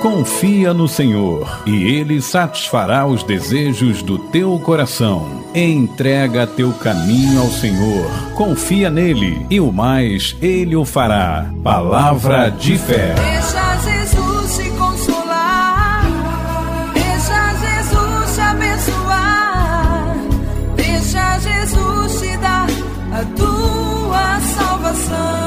Confia no Senhor e Ele satisfará os desejos do teu coração. Entrega teu caminho ao Senhor, confia nele e o mais Ele o fará. Palavra de fé. Deixa Jesus te consolar, deixa Jesus te abençoar, deixa Jesus te dar a tua salvação.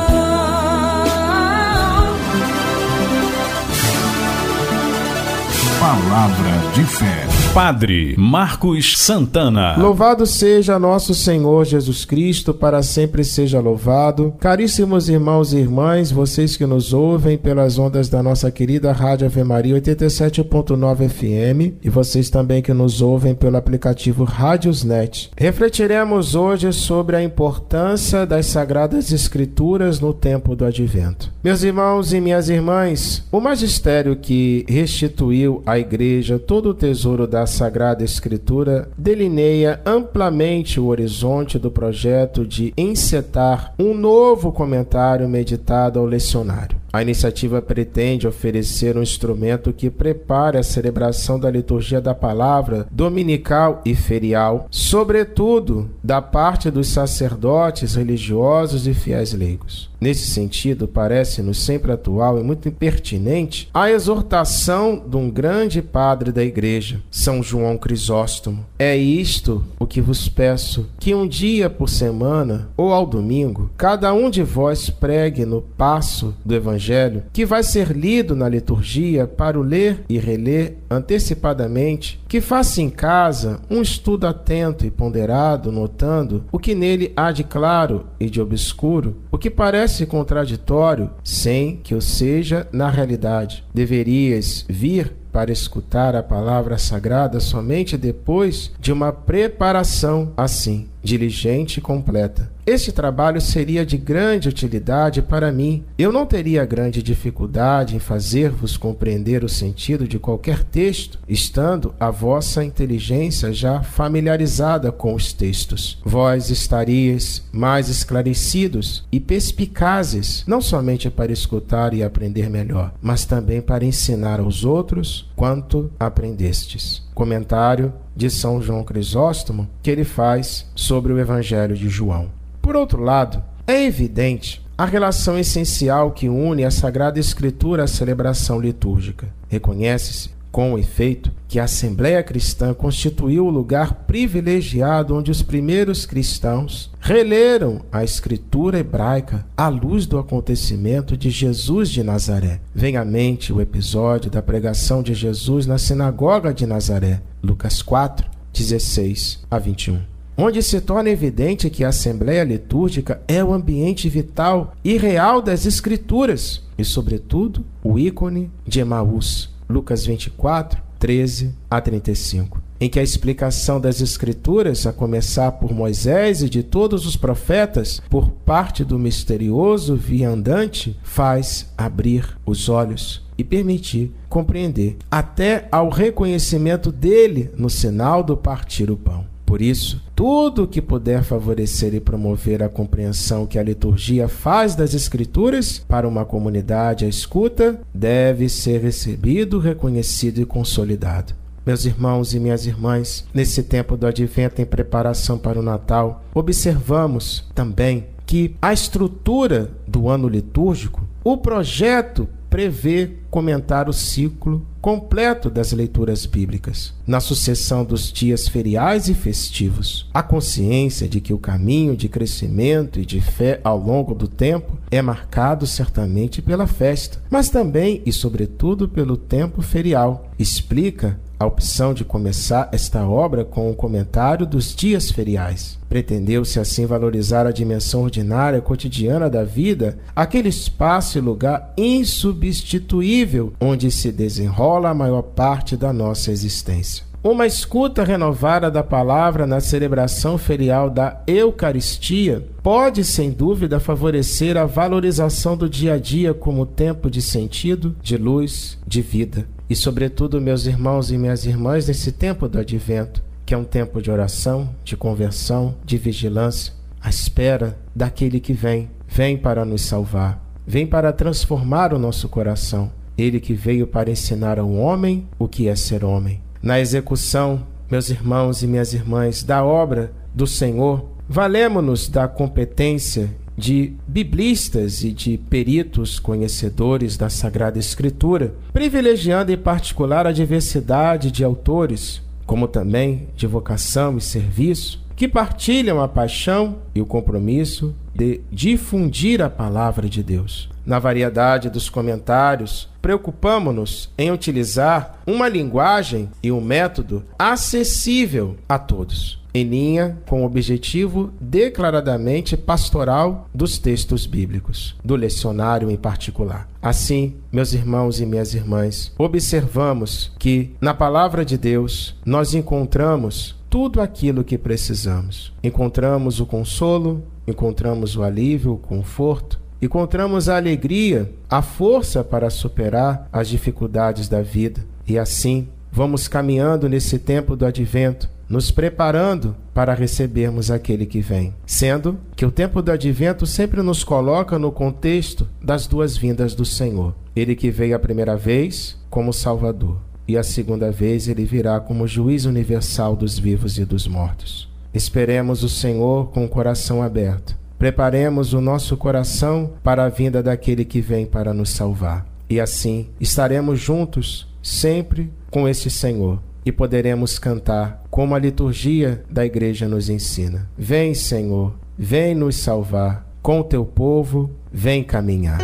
Palavra de fé. Padre Marcos Santana. Louvado seja nosso Senhor Jesus Cristo, para sempre seja louvado. Caríssimos irmãos e irmãs, vocês que nos ouvem pelas ondas da nossa querida Rádio Ave Maria 87.9 FM e vocês também que nos ouvem pelo aplicativo Rádiosnet. Refletiremos hoje sobre a importância das Sagradas Escrituras no tempo do Advento. Meus irmãos e minhas irmãs, o magistério que restituiu à Igreja todo o tesouro da Sagrada Escritura delineia amplamente o horizonte do projeto de encetar um novo comentário meditado ao lecionário. A iniciativa pretende oferecer um instrumento que prepare a celebração da liturgia da palavra dominical e ferial, sobretudo da parte dos sacerdotes religiosos e fiéis leigos. Nesse sentido, parece-nos sempre atual e muito pertinente a exortação de um grande padre da Igreja, São João Crisóstomo. É isto que vos peço: que um dia por semana, ou ao domingo, cada um de vós pregue no passo do Evangelho, que vai ser lido na liturgia para o ler e reler antecipadamente, que faça em casa um estudo atento e ponderado, notando o que nele há de claro e de obscuro, o que parece contraditório, sem que o seja na realidade. Deverias vir para escutar a palavra sagrada somente depois de uma preparação assim, diligente e completa. Este trabalho seria de grande utilidade para mim. Eu não teria grande dificuldade em fazer-vos compreender o sentido de qualquer texto, estando a vossa inteligência já familiarizada com os textos. Vós estariais mais esclarecidos e perspicazes, não somente para escutar e aprender melhor, mas também para ensinar aos outros quanto aprendestes. Comentário de São João Crisóstomo que ele faz sobre o Evangelho de João. Por outro lado, é evidente a relação essencial que une a Sagrada Escritura à celebração litúrgica. Reconhece-se, com efeito, que a Assembleia Cristã constituiu o lugar privilegiado onde os primeiros cristãos releram a Escritura hebraica à luz do acontecimento de Jesus de Nazaré. Vem à mente o episódio da pregação de Jesus na sinagoga de Nazaré, Lucas 4, 16 a 21 onde se torna evidente que a Assembleia Litúrgica é o ambiente vital e real das Escrituras e, sobretudo, o ícone de Emaús, Lucas 24, 13 a 35, em que a explicação das Escrituras, a começar por Moisés e de todos os profetas, por parte do misterioso viandante, faz abrir os olhos e permitir compreender, até ao reconhecimento dele no sinal do partir o pão. Por isso, tudo que puder favorecer e promover a compreensão que a liturgia faz das Escrituras para uma comunidade à escuta deve ser recebido, reconhecido e consolidado. Meus irmãos e minhas irmãs, nesse tempo do advento em preparação para o Natal, observamos também que a estrutura do ano litúrgico, o projeto prevê comentar o ciclo completo das leituras bíblicas, na sucessão dos dias feriais e festivos. A consciência de que o caminho de crescimento e de fé ao longo do tempo é marcado certamente pela festa, mas também e sobretudo pelo tempo ferial. Explica a opção de começar esta obra com o comentário dos dias feriais. Pretendeu-se assim valorizar a dimensão ordinária cotidiana da vida, aquele espaço e lugar insubstituível onde se desenrola a maior parte da nossa existência. Uma escuta renovada da palavra na celebração ferial da Eucaristia pode, sem dúvida, favorecer a valorização do dia a dia como tempo de sentido, de luz, de vida e, sobretudo, meus irmãos e minhas irmãs, nesse tempo do advento, que é um tempo de oração, de conversão, de vigilância, à espera daquele que vem, vem para nos salvar, vem para transformar o nosso coração ele que veio para ensinar ao homem o que é ser homem. Na execução, meus irmãos e minhas irmãs, da obra do Senhor, valemos-nos da competência de biblistas e de peritos conhecedores da Sagrada Escritura, privilegiando em particular a diversidade de autores, como também de vocação e serviço, que partilham a paixão e o compromisso de difundir a palavra de Deus. Na variedade dos comentários, preocupamos-nos em utilizar uma linguagem e um método acessível a todos em linha com o objetivo declaradamente pastoral dos textos bíblicos, do lecionário em particular. Assim, meus irmãos e minhas irmãs, observamos que na palavra de Deus nós encontramos tudo aquilo que precisamos. Encontramos o consolo, encontramos o alívio, o conforto, encontramos a alegria, a força para superar as dificuldades da vida. E assim, vamos caminhando nesse tempo do advento nos preparando para recebermos aquele que vem. Sendo que o tempo do advento sempre nos coloca no contexto das duas vindas do Senhor. Ele que veio a primeira vez como Salvador, e a segunda vez ele virá como juiz universal dos vivos e dos mortos. Esperemos o Senhor com o coração aberto. Preparemos o nosso coração para a vinda daquele que vem para nos salvar. E assim estaremos juntos sempre com este Senhor e poderemos cantar como a liturgia da igreja nos ensina. Vem, Senhor, vem nos salvar, com o teu povo, vem caminhar.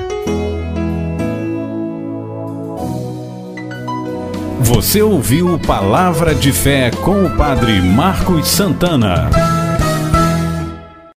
Você ouviu Palavra de Fé com o Padre Marcos Santana.